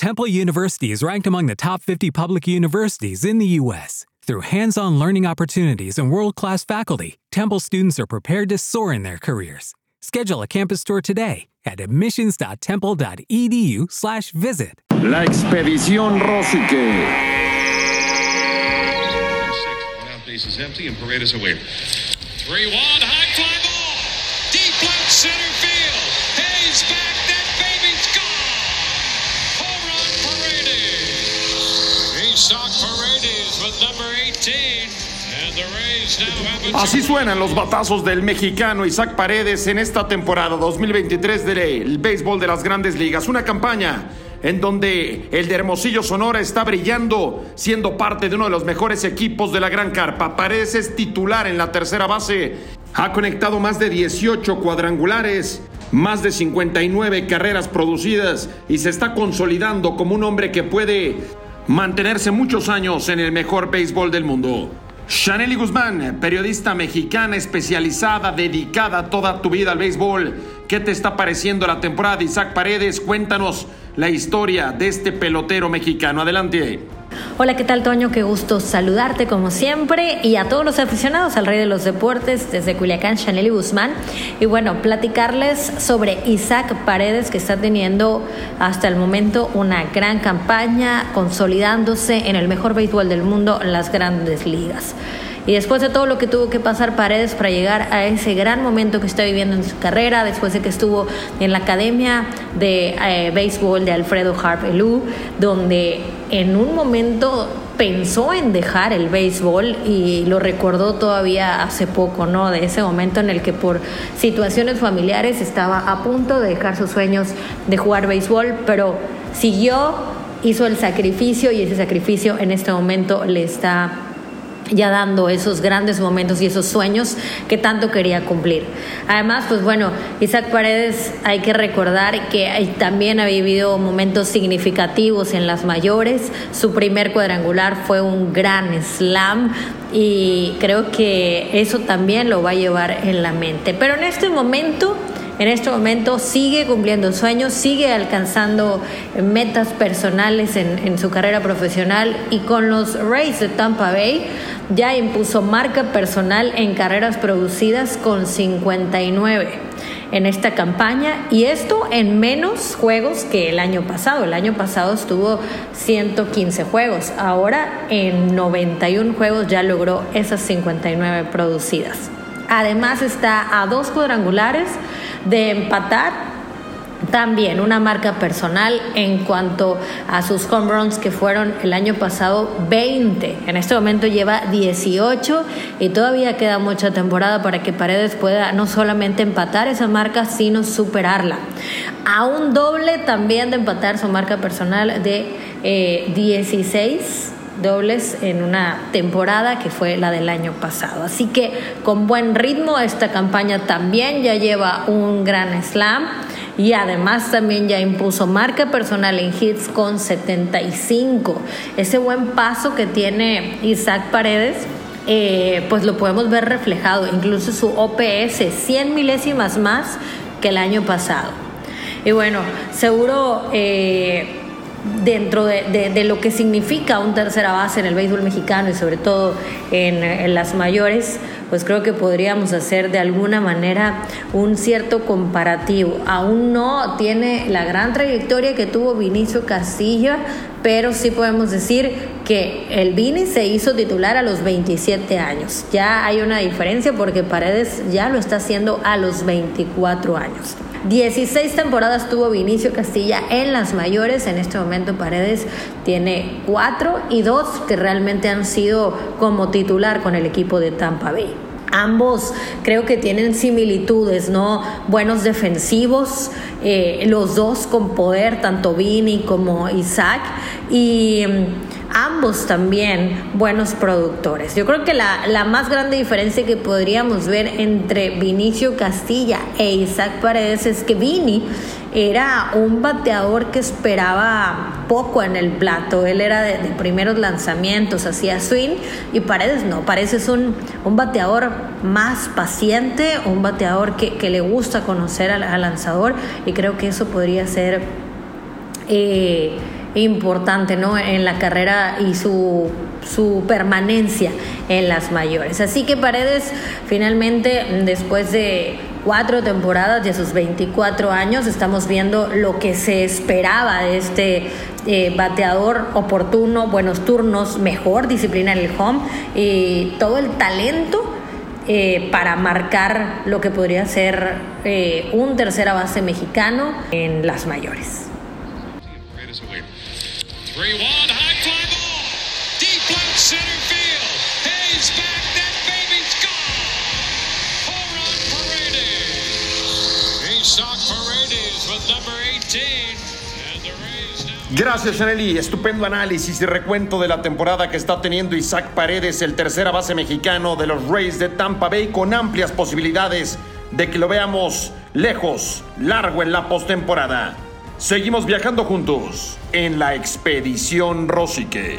Temple University is ranked among the top 50 public universities in the U.S. Through hands on learning opportunities and world class faculty, Temple students are prepared to soar in their careers. Schedule a campus tour today at admissions.temple.edu/slash visit. La expedición Rosique. Base is empty and Paredes away. 3 1, Así suenan los batazos del mexicano Isaac Paredes en esta temporada 2023 del béisbol de las grandes ligas. Una campaña en donde el de Hermosillo Sonora está brillando, siendo parte de uno de los mejores equipos de la Gran Carpa. Paredes es titular en la tercera base. Ha conectado más de 18 cuadrangulares, más de 59 carreras producidas y se está consolidando como un hombre que puede mantenerse muchos años en el mejor béisbol del mundo. Chanely Guzmán, periodista mexicana especializada, dedicada toda tu vida al béisbol. ¿Qué te está pareciendo la temporada Isaac Paredes? Cuéntanos la historia de este pelotero mexicano. Adelante. Hola, ¿qué tal Toño? Qué gusto saludarte como siempre y a todos los aficionados al Rey de los Deportes desde Culiacán, Chanel y Guzmán. Y bueno, platicarles sobre Isaac Paredes que está teniendo hasta el momento una gran campaña consolidándose en el mejor béisbol del mundo, las grandes ligas. Y después de todo lo que tuvo que pasar Paredes para llegar a ese gran momento que está viviendo en su carrera, después de que estuvo en la Academia de eh, Béisbol de Alfredo Harp Elú, donde en un momento pensó en dejar el béisbol y lo recordó todavía hace poco, ¿no? De ese momento en el que por situaciones familiares estaba a punto de dejar sus sueños de jugar béisbol, pero siguió, hizo el sacrificio y ese sacrificio en este momento le está ya dando esos grandes momentos y esos sueños que tanto quería cumplir. Además, pues bueno, Isaac Paredes hay que recordar que también ha vivido momentos significativos en las mayores. Su primer cuadrangular fue un gran slam y creo que eso también lo va a llevar en la mente. Pero en este momento en este momento sigue cumpliendo sueños, sigue alcanzando metas personales en, en, su carrera profesional y con los Rays de Tampa Bay ya impuso marca personal en carreras producidas con 59 en esta campaña y esto en menos juegos que el año pasado. El año pasado estuvo 115 juegos, ahora en 91 juegos ya logró esas 59 producidas. Además está a dos cuadrangulares de empatar también una marca personal en cuanto a sus home runs que fueron el año pasado 20. En este momento lleva 18 y todavía queda mucha temporada para que Paredes pueda no solamente empatar esa marca, sino superarla. A un doble también de empatar su marca personal de eh, 16 dobles en una temporada que fue la del año pasado. Así que con buen ritmo esta campaña también ya lleva un gran slam y además también ya impuso marca personal en hits con 75. Ese buen paso que tiene Isaac Paredes. Eh, pues lo podemos ver reflejado, incluso su OPS 100 milésimas más que el año pasado. Y bueno, seguro eh, dentro de, lo que significa un tercera base en el béisbol mexicano y sobre todo en, en, las mayores, pues creo que podríamos hacer de alguna manera un cierto comparativo. Aún no tiene la gran trayectoria que tuvo Vinicio Castilla, pero sí podemos decir que el Vini se hizo titular a los 27 años. Ya hay una diferencia porque Paredes ya lo está haciendo a los 24 años. 16 temporadas tuvo Vinicio Castilla en las mayores. En este momento Paredes tiene 4 y 2 que realmente han sido como titular con el equipo de Tampa Bay. Ambos creo que tienen similitudes, ¿no? Buenos defensivos, eh, los dos con poder, tanto Vini como Isaac. Y ambos también buenos productores. Yo creo que la, la, más grande diferencia que podríamos ver entre Vinicio Castilla e Isaac Paredes es que Vini era un bateador que esperaba poco en el plato. Él era de, de primeros lanzamientos, hacía swing y Paredes no. Paredes es un, un bateador más paciente, un bateador que, le gusta conocer al, al, lanzador y creo que eso podría ser... Eh, importante ¿no? en la carrera y su, su permanencia en las mayores. Así que Paredes finalmente, después de cuatro temporadas y a sus 24 años, estamos viendo lo que se esperaba de este eh, bateador oportuno, buenos turnos, mejor disciplina en el home y todo el talento eh, para marcar lo que podría ser eh, un tercera base mexicano en las mayores. Gracias, Chaneli. Estupendo análisis y recuento de la temporada que está teniendo Isaac Paredes, el tercera base mexicano de los Rays de Tampa Bay, con amplias posibilidades de que lo veamos lejos, largo en la postemporada. Seguimos viajando juntos en la expedición Rosique.